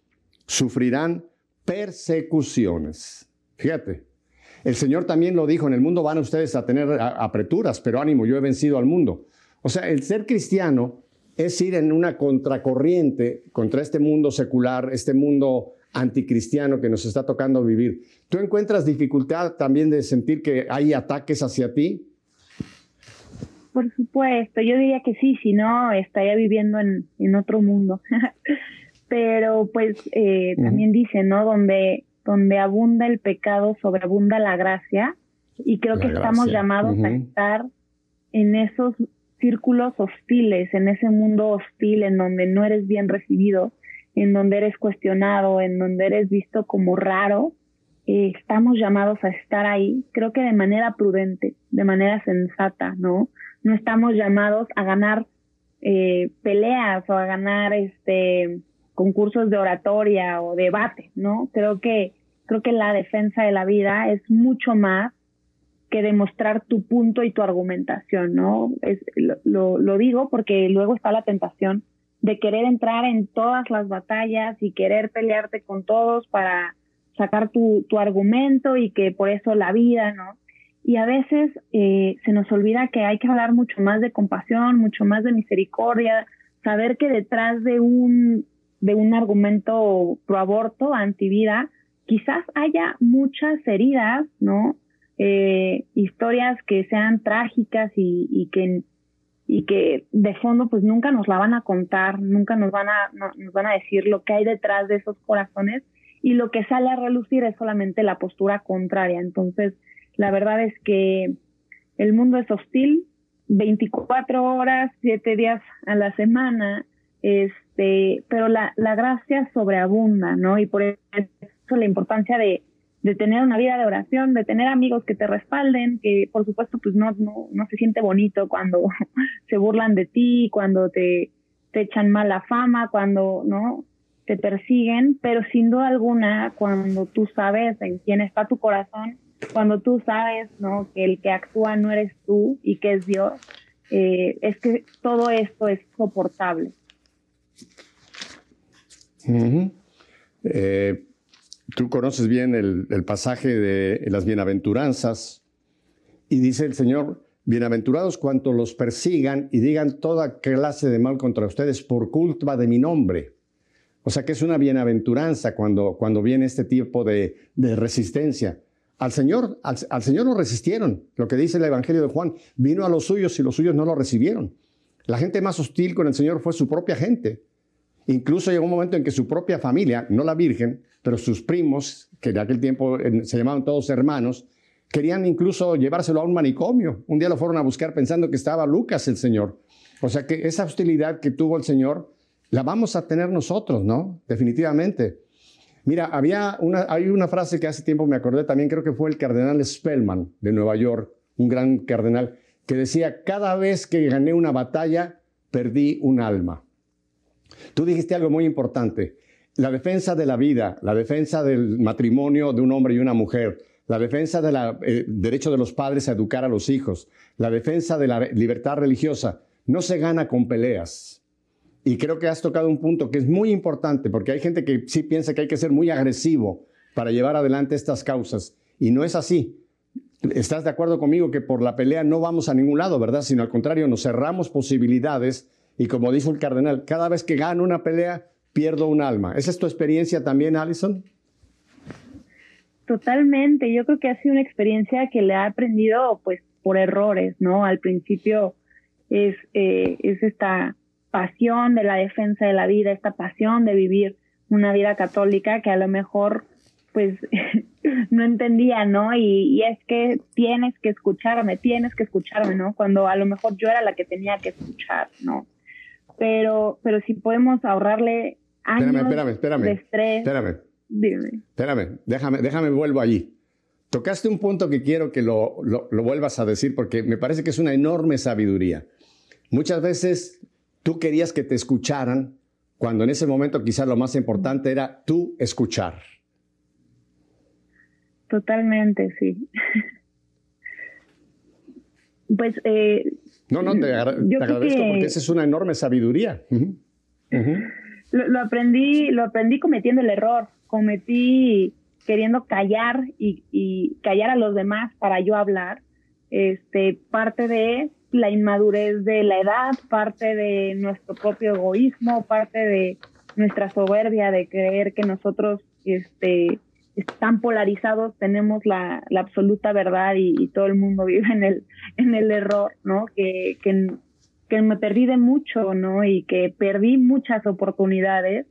sufrirán persecuciones. Fíjate, el Señor también lo dijo, en el mundo van ustedes a tener apreturas, pero ánimo, yo he vencido al mundo. O sea, el ser cristiano es ir en una contracorriente contra este mundo secular, este mundo anticristiano que nos está tocando vivir. ¿Tú encuentras dificultad también de sentir que hay ataques hacia ti? Por supuesto, yo diría que sí, si no estaría viviendo en, otro mundo. Pero pues eh, también dice, ¿no? Donde donde abunda el pecado, sobreabunda la gracia, y creo que estamos llamados a estar en esos círculos hostiles, en ese mundo hostil en donde no eres bien recibido, en donde eres cuestionado, en donde eres visto como raro, eh, estamos llamados a estar ahí, creo que de manera prudente, de manera sensata, ¿no? No estamos llamados a ganar eh, peleas o a ganar este concursos de oratoria o debate, ¿no? Creo que, creo que la defensa de la vida es mucho más que demostrar tu punto y tu argumentación, ¿no? Es, lo, lo digo porque luego está la tentación de querer entrar en todas las batallas y querer pelearte con todos para sacar tu, tu argumento y que por eso la vida, ¿no? Y a veces eh, se nos olvida que hay que hablar mucho más de compasión, mucho más de misericordia, saber que detrás de un de un argumento pro aborto, antivida, quizás haya muchas heridas, ¿no? Eh, historias que sean trágicas y, y, que y que de fondo pues nunca nos la van a contar, nunca nos van a nos van a decir lo que hay detrás de esos corazones y lo que sale a relucir es solamente la postura contraria. Entonces, la verdad es que el mundo es hostil, 24 horas, 7 días a la semana, es este, pero la, la gracia sobreabunda, ¿no? Y por eso la importancia de, de tener una vida de oración, de tener amigos que te respalden, que por supuesto pues no, no, no se siente bonito cuando se burlan de ti, cuando te, te echan mala fama, cuando, ¿no? Te persiguen, pero sin duda alguna, cuando tú sabes en quién está tu corazón, cuando tú sabes, ¿no? Que el que actúa no eres tú y que es Dios, eh, es que todo esto es soportable. Eh, tú conoces bien el, pasaje de las bienaventuranzas y dice el Señor, bienaventurados cuanto los persigan y digan toda clase de mal contra ustedes por culpa de mi nombre. O sea que es una bienaventuranza cuando, cuando viene este tipo de, resistencia. Al Señor, al, Señor lo resistieron. Lo que dice el Evangelio de Juan, vino a los suyos y los suyos no lo recibieron. La gente más hostil con el Señor fue su propia gente. Incluso llegó un momento en que su propia familia, no la Virgen, pero sus primos, que en aquel tiempo se llamaban todos hermanos, querían incluso llevárselo a un manicomio. Un día lo fueron a buscar pensando que estaba Lucas el Señor. O sea que esa hostilidad que tuvo el Señor la vamos a tener nosotros, ¿no? Definitivamente. Mira, había una, hay una frase que hace tiempo me acordé también, creo que fue el cardenal Spellman de Nueva York, un gran cardenal, que decía, cada vez que gané una batalla, perdí un alma. Tú dijiste algo muy importante, la defensa de la vida, la defensa del matrimonio de un hombre y una mujer, la defensa del eh, derecho de los padres a educar a los hijos, la defensa de la libertad religiosa, no se gana con peleas. Y creo que has tocado un punto que es muy importante, porque hay gente que sí piensa que hay que ser muy agresivo para llevar adelante estas causas, y no es así. ¿Estás de acuerdo conmigo que por la pelea no vamos a ningún lado, verdad? Sino al contrario, nos cerramos posibilidades y como dijo el cardenal, cada vez que gano una pelea, pierdo un alma. ¿Esa es tu experiencia también, Alison? Totalmente, yo creo que ha sido una experiencia que le ha aprendido pues por errores, ¿no? Al principio es, eh, es esta pasión de la defensa de la vida, esta pasión de vivir una vida católica que a lo mejor pues no entendía, ¿no? Y, y, es que tienes que escucharme, tienes que escucharme, ¿no? Cuando a lo mejor yo era la que tenía que escuchar, ¿no? Pero, pero si podemos ahorrarle años espérame, espérame, de estrés. Espérame, Dime. Espérame, déjame, déjame, vuelvo allí. Tocaste un punto que quiero que lo, lo, vuelvas a decir porque me parece que es una enorme sabiduría. Muchas veces tú querías que te escucharan cuando en ese momento quizás lo más importante era tú escuchar. Totalmente, sí. pues... Eh, no, no, te, agradezco porque esa es una enorme sabiduría. Lo, lo, aprendí, lo aprendí cometiendo el error cometí queriendo callar y, callar a los demás para yo hablar, este, parte de la inmadurez de la edad, parte de nuestro propio egoísmo, parte de nuestra soberbia de creer que nosotros este, están polarizados, tenemos la, absoluta verdad y, todo el mundo vive en el, en el error, ¿no? Que, que, me perdí de mucho, ¿no? Y que perdí muchas oportunidades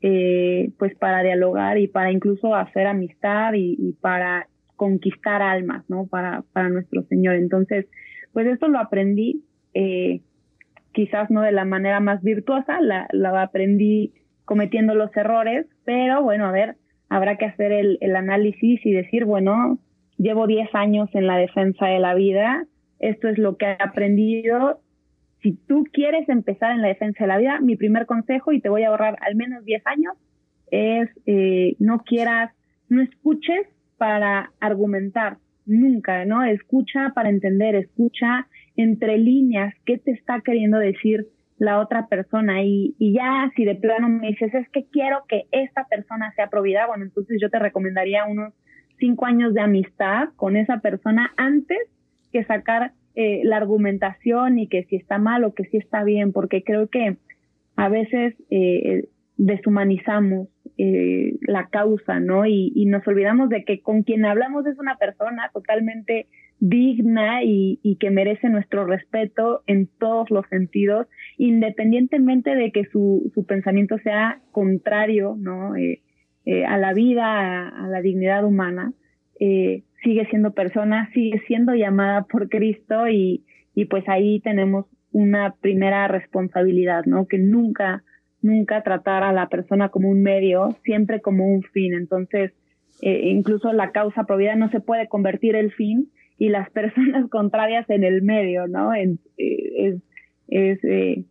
eh, pues para dialogar y para incluso hacer amistad y, para conquistar almas, ¿no? Para, para nuestro Señor. Entonces, pues esto lo aprendí, eh, quizás no de la manera más virtuosa, la, aprendí cometiendo los errores, pero bueno, a ver, habrá que hacer el, el análisis y decir, bueno, llevo 10 años en la defensa de la vida, esto es lo que he aprendido. Si tú quieres empezar en la defensa de la vida, mi primer consejo, y te voy a ahorrar al menos 10 años, es eh, no quieras, no escuches para argumentar, nunca, ¿no? Escucha para entender, escucha entre líneas qué te está queriendo decir la otra persona y, y ya si de plano me dices es que quiero que esta persona sea probida, bueno, entonces yo te recomendaría unos cinco años de amistad con esa persona antes que sacar eh, la argumentación y que si está mal o que si está bien, porque creo que a veces eh, deshumanizamos eh, la causa, ¿no? Y, nos olvidamos de que con quien hablamos es una persona totalmente digna y, y, que merece nuestro respeto en todos los sentidos, independientemente de que su, su pensamiento sea contrario, ¿no? Eh, eh, a la vida, a, a, la dignidad humana. Eh, sigue siendo persona, sigue siendo llamada por Cristo y, y pues ahí tenemos una primera responsabilidad, ¿no? Que nunca, nunca tratar a la persona como un medio, siempre como un fin. Entonces, eh, incluso la causa provida no se puede convertir el fin y las personas contrarias en el medio, ¿no? Eh, es, es eh,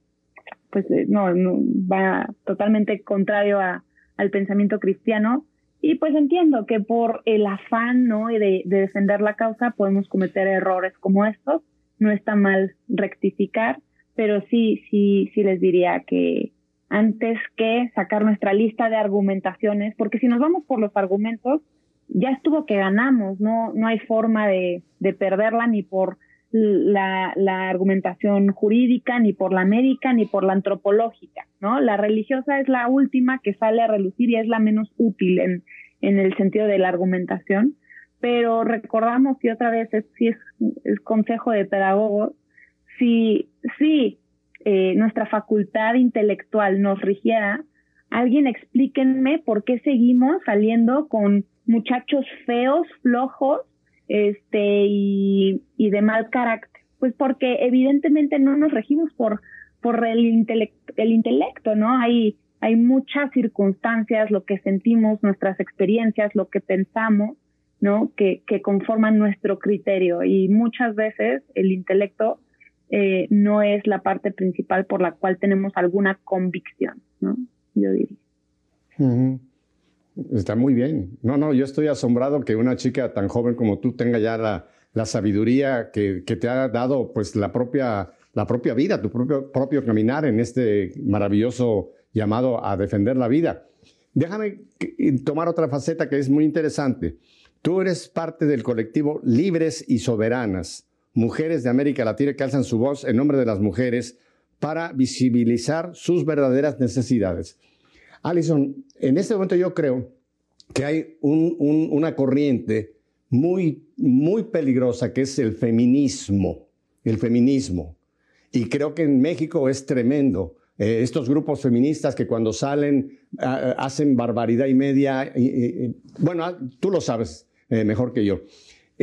pues no, no, va totalmente contrario al pensamiento cristiano y pues entiendo que por el afán ¿no? de, de defender la causa podemos cometer errores como estos. No está mal rectificar, pero sí, sí, sí les diría que antes que sacar nuestra lista de argumentaciones, porque si nos vamos por los argumentos, ya estuvo que ganamos, no, no hay forma de, de perderla ni por la, la, argumentación jurídica, ni por la médica, ni por la antropológica, ¿no? La religiosa es la última que sale a relucir y es la menos útil en, en el sentido de la argumentación, pero recordamos y otra vez es, si es, el consejo de pedagogo, si, si eh, nuestra facultad intelectual nos rigiera, alguien explíquenme por qué seguimos saliendo con muchachos feos, flojos, este, y, y de mal carácter. Pues porque evidentemente no nos regimos por, por el, intelecto, el intelecto, ¿no? Hay, hay muchas circunstancias, lo que sentimos, nuestras experiencias, lo que pensamos, ¿no? Que, que conforman nuestro criterio y muchas veces el intelecto eh, no es la parte principal por la cual tenemos alguna convicción, ¿no? Yo diría. Está muy bien. No, no, yo estoy asombrado que una chica tan joven como tú tenga ya la, la sabiduría que, que, te ha dado pues la propia, la propia vida, tu propio, propio caminar en este maravilloso llamado a defender la vida. Déjame tomar otra faceta que es muy interesante. Tú eres parte del colectivo Libres y Soberanas, mujeres de América Latina que alzan su voz en nombre de las mujeres para visibilizar sus verdaderas necesidades. Alison, en este momento yo creo que hay una corriente muy, muy peligrosa que es el feminismo, el feminismo. Y creo que en México es tremendo. Eh, estos grupos feministas que cuando salen hacen barbaridad y media. bueno, ah, tú lo sabes eh, mejor que yo.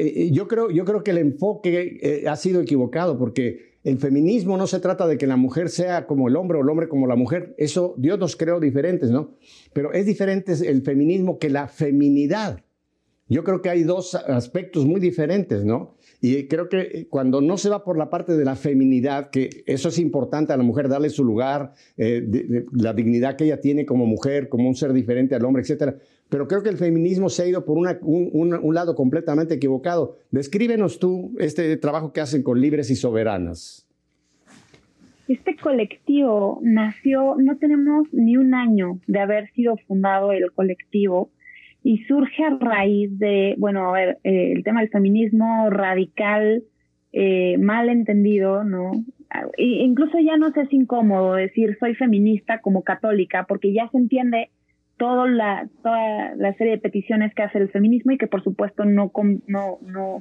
Eh, yo, creo, yo creo que el enfoque ha sido equivocado porque el feminismo no se trata de que la mujer sea como el hombre o el hombre como la mujer. Eso Dios nos creó diferentes, ¿no? Pero es diferente el feminismo que la feminidad. Yo creo que hay dos aspectos muy diferentes, ¿no? Y creo que eh, cuando no se va por la parte de la feminidad, que eso es importante a la mujer, darle su lugar, eh, la dignidad que ella tiene como mujer, como un ser diferente al hombre, etcétera. Pero creo que el feminismo se ha ido por un, lado completamente equivocado. Descríbenos tú este trabajo que hacen con Libres y Soberanas. Este colectivo nació, no tenemos ni un año de haber sido fundado el colectivo y surge a raíz de, bueno, a ver, eh, el tema del feminismo radical, eh, mal entendido, ¿no? E incluso ya no es incómodo decir soy feminista como católica, porque ya se entiende toda la, toda la serie de peticiones que hace el feminismo y que por supuesto no, no, no,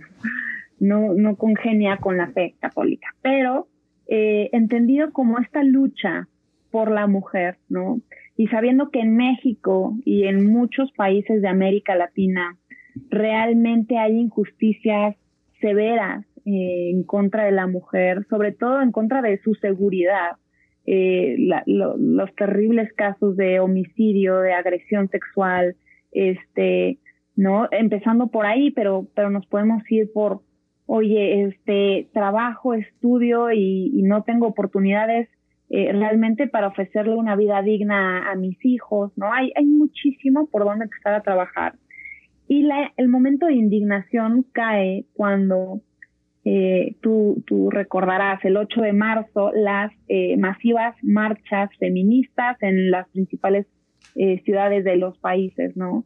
no, no congenia con la fe católica. Pero eh, entendido como esta lucha por la mujer, ¿no? y sabiendo que en México y en muchos países de América Latina realmente hay injusticias severas eh, en contra de la mujer, sobre todo en contra de su seguridad. Eh, los terribles casos de homicidio, de agresión sexual, este, ¿no? Empezando por ahí, pero, pero nos podemos ir por, oye, este, trabajo, estudio y, y no tengo oportunidades eh, realmente para ofrecerle una vida digna a, mis hijos, ¿no? Hay, hay muchísimo por donde empezar a trabajar. Y la, el momento de indignación cae cuando eh, tú, recordarás el 8 de marzo las eh, masivas marchas feministas en las principales eh, ciudades de los países, ¿no?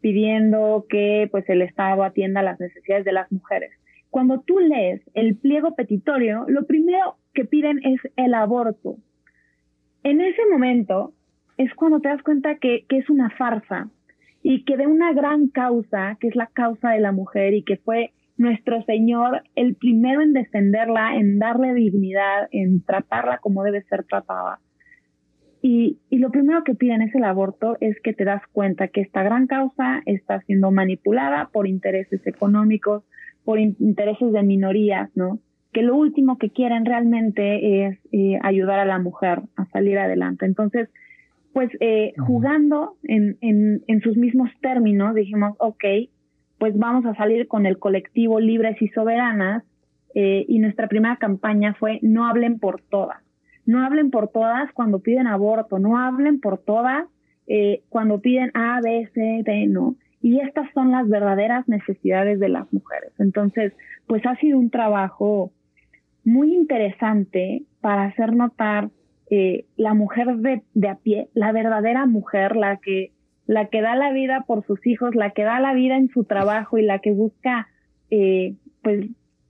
Pidiendo que pues el Estado atienda las necesidades de las mujeres. Cuando tú lees el pliego petitorio, lo primero que piden es el aborto. En ese momento es cuando te das cuenta que, que es una farsa y que de una gran causa, que es la causa de la mujer y que fue nuestro Señor el primero en defenderla, en darle dignidad, en tratarla como debe ser tratada. Y, y, lo primero que piden es el aborto, es que te das cuenta que esta gran causa está siendo manipulada por intereses económicos, por intereses de minorías, ¿no? Que lo último que quieren realmente es eh, ayudar a la mujer a salir adelante. Entonces, pues eh, jugando en, en, en sus mismos términos, dijimos, ok, pues vamos a salir con el colectivo Libres y Soberanas eh, y nuestra primera campaña fue no hablen por todas. No hablen por todas cuando piden aborto, no hablen por todas eh, cuando piden A, B, C, D, no. Y estas son las verdaderas necesidades de las mujeres. Entonces, pues ha sido un trabajo muy interesante para hacer notar eh, la mujer de, de, a pie, la verdadera mujer, la que, la que da la vida por sus hijos, la que da la vida en su trabajo y la que busca, eh, pues,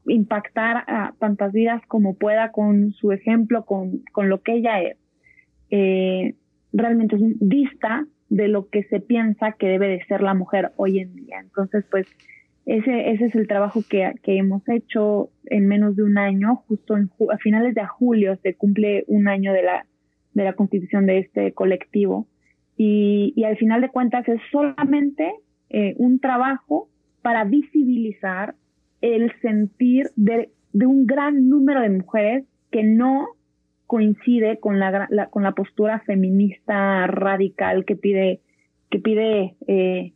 impactar a tantas vidas como pueda con su ejemplo, con, con lo que ella es. Eh, realmente es vista de lo que se piensa que debe de ser la mujer hoy en día. Entonces, pues ese, ese es el trabajo que, que hemos hecho en menos de un año, justo en, a finales de julio se cumple un año de la, de la constitución de este colectivo. Y, al final de cuentas es solamente eh, un trabajo para visibilizar el sentir de, un gran número de mujeres que no coincide con la, con la postura feminista radical que pide que pide eh,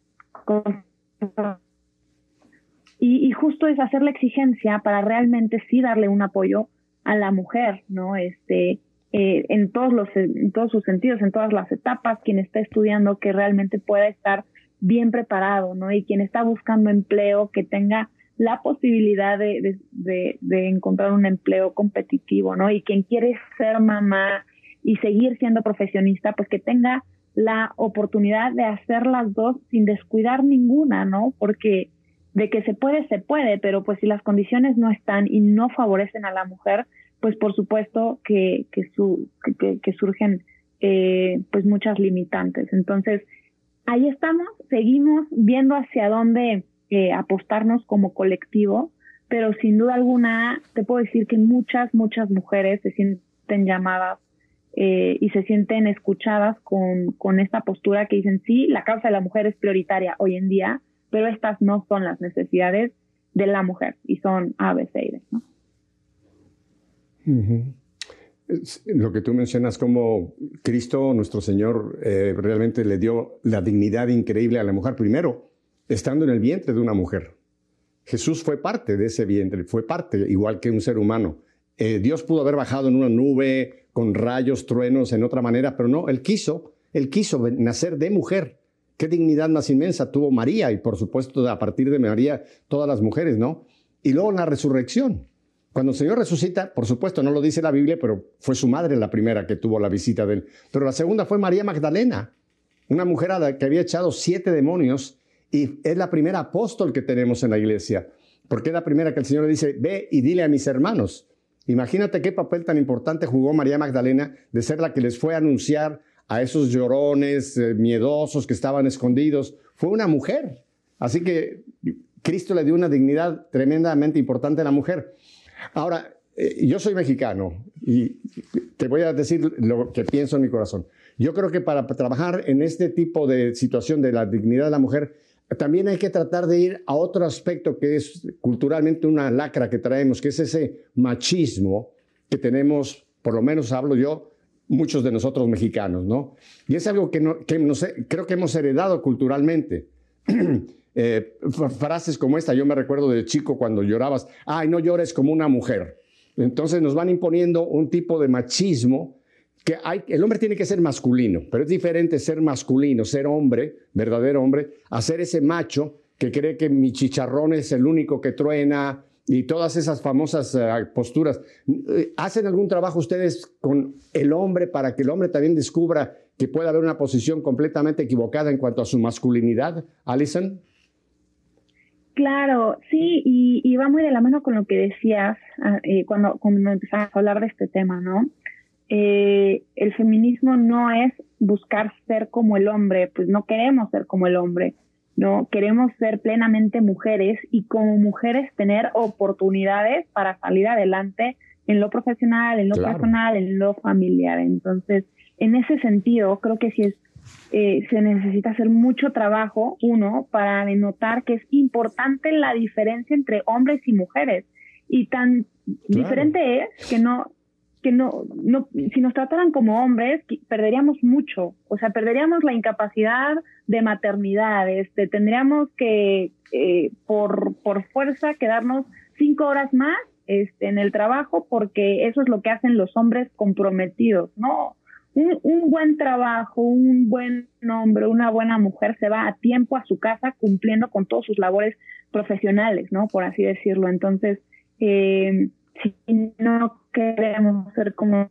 y, y, justo es hacer la exigencia para realmente sí darle un apoyo a la mujer, ¿no? Este, eh, en todos los, todos sus sentidos, en todas las etapas, quien está estudiando que realmente pueda estar bien preparado, ¿no? Y quien está buscando empleo, que tenga la posibilidad de, de, de, encontrar un empleo competitivo, ¿no? Y quien quiere ser mamá y seguir siendo profesionista, pues que tenga la oportunidad de hacer las dos sin descuidar ninguna, ¿no? Porque de que se puede, se puede, pero pues si las condiciones no están y no favorecen a la mujer, pues por supuesto que, que, su, que, surgen eh, pues muchas limitantes. Entonces, ahí estamos, seguimos viendo hacia dónde eh, apostarnos como colectivo, pero sin duda alguna te puedo decir que muchas, muchas mujeres se sienten llamadas eh, y se sienten escuchadas con, con esta postura que dicen, sí, la causa de la mujer es prioritaria hoy en día, pero estas no son las necesidades de la mujer y son A, ¿no? Lo que tú mencionas como Cristo, nuestro Señor, eh, realmente le dio la dignidad increíble a la mujer, primero, estando en el vientre de una mujer. Jesús fue parte de ese vientre, fue parte, igual que un ser humano. Eh, Dios pudo haber bajado en una nube con rayos, truenos, en otra manera, pero no, Él quiso, Él quiso nacer de mujer. Qué dignidad más inmensa tuvo María y por supuesto a partir de María todas las mujeres, ¿no? Y luego la resurrección. Cuando el Señor resucita, por supuesto, no lo dice la Biblia, pero fue su madre la primera que tuvo la visita de él. Pero la segunda fue María Magdalena, una mujer que había echado siete demonios y es la primera apóstol que tenemos en la iglesia, porque es la primera que el Señor le dice, ve y dile a mis hermanos. Imagínate qué papel tan importante jugó María Magdalena de ser la que les fue a anunciar a esos llorones eh, miedosos que estaban escondidos. Fue una mujer. Así que Cristo le dio una dignidad tremendamente importante a la mujer. Ahora, eh, yo soy mexicano y te voy a decir lo que pienso en mi corazón. Yo creo que para trabajar en este tipo de situación de la dignidad de la mujer, también hay que tratar de ir a otro aspecto que es culturalmente una lacra que traemos, que es ese machismo que tenemos, por lo menos hablo yo, muchos de nosotros mexicanos, ¿no? Y es algo que, no, que creo que hemos heredado culturalmente. Eh, frases como esta, yo me recuerdo de chico cuando llorabas, ay, no llores como una mujer. Entonces nos van imponiendo un tipo de machismo que hay, el hombre tiene que ser masculino, pero es diferente ser masculino, ser hombre, verdadero hombre, a ser ese macho que cree que mi chicharrón es el único que truena y todas esas famosas eh, posturas. Eh, ¿Hacen algún trabajo ustedes con el hombre para que el hombre también descubra que puede haber una posición completamente equivocada en cuanto a su masculinidad, Alison? Claro, sí, y, va muy de la mano con lo que decías ah, eh, cuando, cuando empezamos a hablar de este tema, ¿no? Eh, el feminismo no es buscar ser como el hombre, pues no queremos ser como el hombre, no queremos ser plenamente mujeres y como mujeres tener oportunidades para salir adelante en lo profesional, en lo personal, en lo familiar. Entonces, en ese sentido, creo que sí es eh, se necesita hacer mucho trabajo, uno, para denotar que es importante la diferencia entre hombres y mujeres. Y tan diferente es que no, que no, no, si nos trataran como hombres, perderíamos mucho. O sea, perderíamos la incapacidad de maternidad, este, tendríamos que, eh, por, por fuerza, quedarnos cinco horas más este, en el trabajo porque eso es lo que hacen los hombres comprometidos, ¿no? Un, buen trabajo, un buen hombre, una buena mujer se va a tiempo a su casa cumpliendo con todas sus labores profesionales, ¿no? Por así decirlo. Entonces, eh, si no queremos ser como,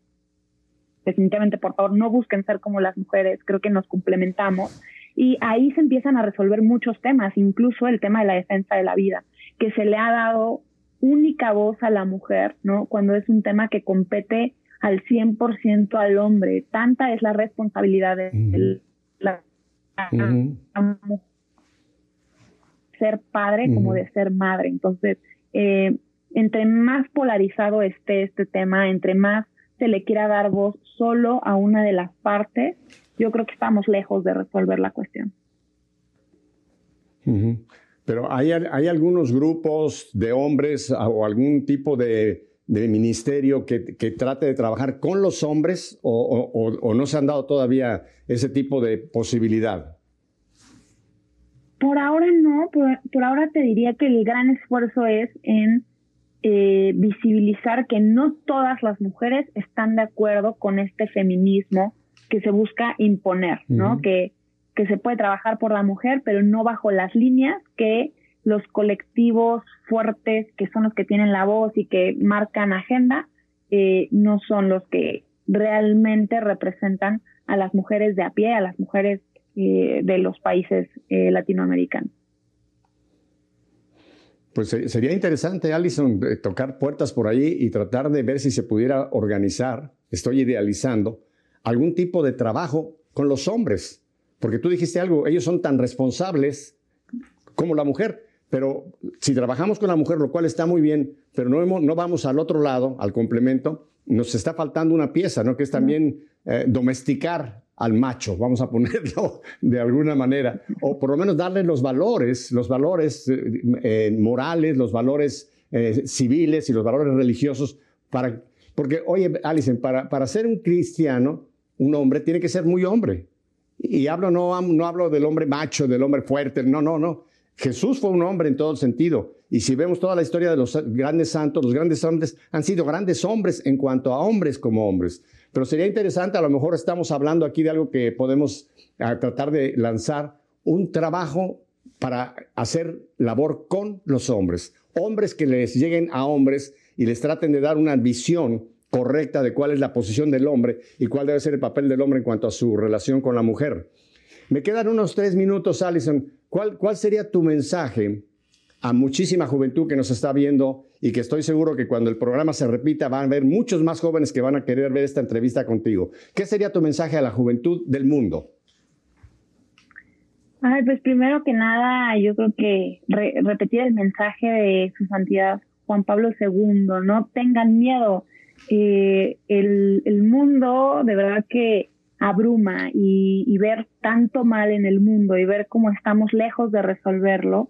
definitivamente, por favor, no busquen ser como las mujeres, creo que nos complementamos. Y ahí se empiezan a resolver muchos temas, incluso el tema de la defensa de la vida, que se le ha dado única voz a la mujer, ¿no? Cuando es un tema que compete al 100% al hombre. Tanta es la responsabilidad de la, ser padre como de ser madre. Entonces, eh, entre más polarizado esté este tema, entre más se le quiera dar voz solo a una de las partes, yo creo que estamos lejos de resolver la cuestión. Pero hay, hay algunos grupos de hombres o algún tipo de de ministerio que, trate de trabajar con los hombres o, no se han dado todavía ese tipo de posibilidad? Por ahora no, por, ahora te diría que el gran esfuerzo es en eh, visibilizar que no todas las mujeres están de acuerdo con este feminismo que se busca imponer, ¿no? que, que se puede trabajar por la mujer, pero no bajo las líneas que los colectivos fuertes, que son los que tienen la voz y que marcan agenda, eh, no son los que realmente representan a las mujeres de a pie, a las mujeres eh, de los países eh, latinoamericanos. Pues sería interesante, Alison, tocar puertas por ahí y tratar de ver si se pudiera organizar, estoy idealizando, algún tipo de trabajo con los hombres. Porque tú dijiste algo, ellos son tan responsables como la mujer. Pero si trabajamos con la mujer, lo cual está muy bien, pero no, vamos al otro lado, al complemento, nos está faltando una pieza, ¿no? Que es también eh, domesticar al macho, vamos a ponerlo de alguna manera, o por lo menos darle los valores, los valores eh, eh, morales, los valores civiles y los valores religiosos, para, porque, oye, Alison, para, para ser un cristiano, un hombre tiene que ser muy hombre. Y hablo, no, no hablo del hombre macho, del hombre fuerte, no, no, no. Jesús fue un hombre en todo sentido. Y si vemos toda la historia de los grandes santos, los grandes hombres han sido grandes hombres en cuanto a hombres como hombres. Pero sería interesante, a lo mejor estamos hablando aquí de algo que podemos ah, tratar de lanzar, un trabajo para hacer labor con los hombres. Hombres que les lleguen a hombres y les traten de dar una visión correcta de cuál es la posición del hombre y cuál debe ser el papel del hombre en cuanto a su relación con la mujer. Me quedan unos tres minutos, Alison. ¿Cuál, ¿Cuál sería tu mensaje a muchísima juventud que nos está viendo y que estoy seguro que cuando el programa se repita van a haber muchos más jóvenes que van a querer ver esta entrevista contigo? ¿Qué sería tu mensaje a la juventud del mundo? Ay, pues primero que nada, yo creo que repetir el mensaje de su santidad Juan Pablo II, no tengan miedo. Eh, el, mundo, de verdad que abruma y, ver tanto mal en el mundo y ver cómo estamos lejos de resolverlo,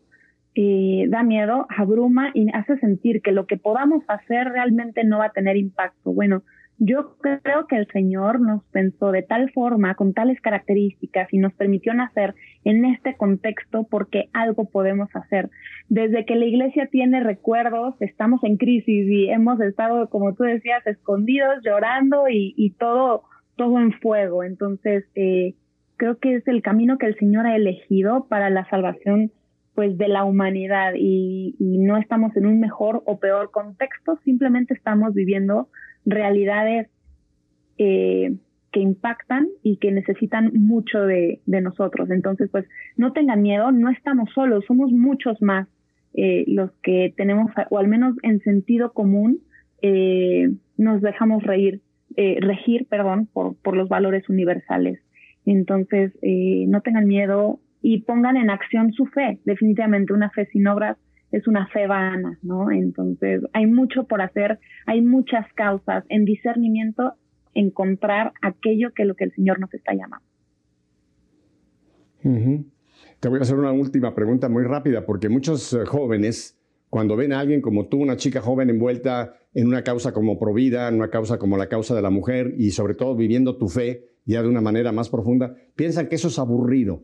eh, da miedo, abruma y hace sentir que lo que podamos hacer realmente no va a tener impacto. Bueno, yo creo que el Señor nos pensó de tal forma, con tales características y nos permitió nacer en este contexto porque algo podemos hacer. Desde que la iglesia tiene recuerdos, estamos en crisis y hemos estado, como tú decías, escondidos, llorando y, y todo todo en fuego. Entonces, eh, creo que es el camino que el Señor ha elegido para la salvación pues de la humanidad y, no estamos en un mejor o peor contexto, simplemente estamos viviendo realidades eh, que impactan y que necesitan mucho de, nosotros. Entonces, pues no tengan miedo, no estamos solos, somos muchos más eh, los que tenemos, o al menos en sentido común, nos dejamos reír eh, regir, perdón, por, por, los valores universales. Entonces, eh, no tengan miedo y pongan en acción su fe. Definitivamente una fe sin obras es una fe vana, ¿no? Entonces, hay mucho por hacer, hay muchas causas. En discernimiento, encontrar aquello que lo que el Señor nos está llamando. Te voy a hacer una última pregunta muy rápida, porque muchos eh, jóvenes cuando ven a alguien como tú, una chica joven envuelta en una causa como Provida, en una causa como la causa de la mujer y sobre todo viviendo tu fe ya de una manera más profunda, piensan que eso es aburrido,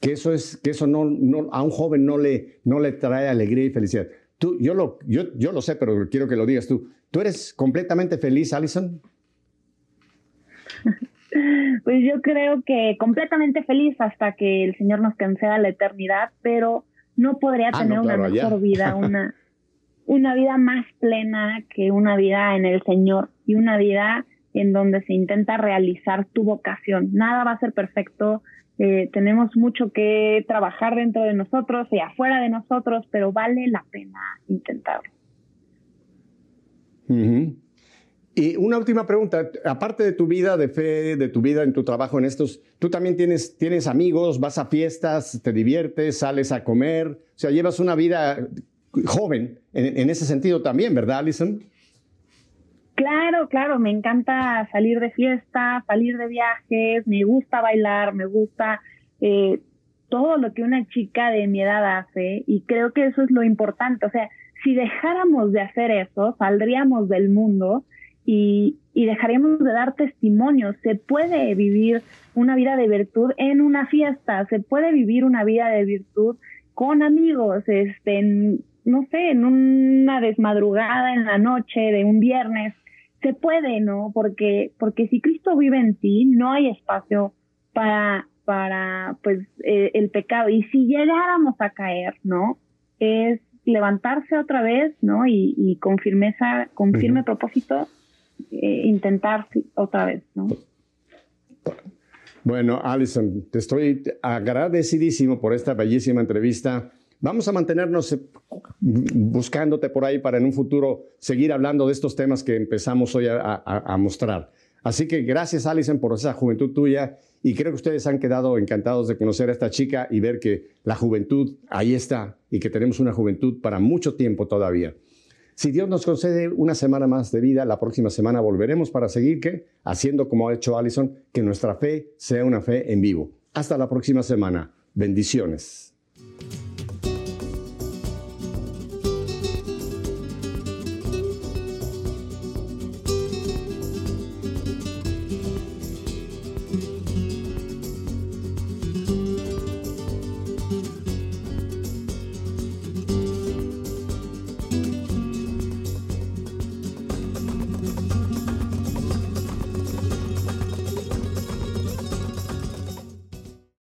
que eso es que eso no, no a un joven no le no le trae alegría y felicidad. Tú, yo lo yo, yo lo sé, pero quiero que lo digas tú. ¿Tú eres completamente feliz, Alison? Pues yo creo que completamente feliz hasta que el Señor nos conceda la eternidad, pero no podría ah, tener una mejor vida, una, una vida más plena que una vida en el Señor y una vida en donde se intenta realizar tu vocación. Nada va a ser perfecto, eh, tenemos mucho que trabajar dentro de nosotros y afuera de nosotros, pero vale la pena intentarlo. Y una última pregunta, aparte de tu vida de fe, de tu vida en tu trabajo en estos, tú también tienes, tienes amigos, vas a fiestas, te diviertes, sales a comer, o sea, llevas una vida joven en, ese sentido también, ¿verdad, Alison? Claro, claro, me encanta salir de fiesta, salir de viajes, me gusta bailar, me gusta eh, todo lo que una chica de mi edad hace. Y creo que eso es lo importante, o sea, si dejáramos de hacer eso, saldríamos del mundo y, y dejaríamos de dar testimonio. Se puede vivir una vida de virtud en una fiesta, se puede vivir una vida de virtud con amigos, este, en, no sé, en una desmadrugada en la noche de un viernes. Se puede, ¿no? Porque, porque si Cristo vive en ti, no hay espacio para, para, pues, eh, el pecado. Y si llegáramos a caer, ¿no? Es levantarse otra vez, ¿no? Y, y con firmeza, con firme propósito, eh, intentar otra vez, ¿no? Bueno, Alison, te estoy agradecidísimo por esta bellísima entrevista. Vamos a mantenernos eh, buscándote por ahí para en un futuro seguir hablando de estos temas que empezamos hoy a, mostrar. Así que gracias, Alison, por esa juventud tuya y creo que ustedes han quedado encantados de conocer a esta chica y ver que la juventud ahí está y que tenemos una juventud para mucho tiempo todavía. Si Dios nos concede una semana más de vida, la próxima semana volveremos para seguir ¿qué? haciendo como ha hecho Allison, que nuestra fe sea una fe en vivo. Hasta la próxima semana. Bendiciones.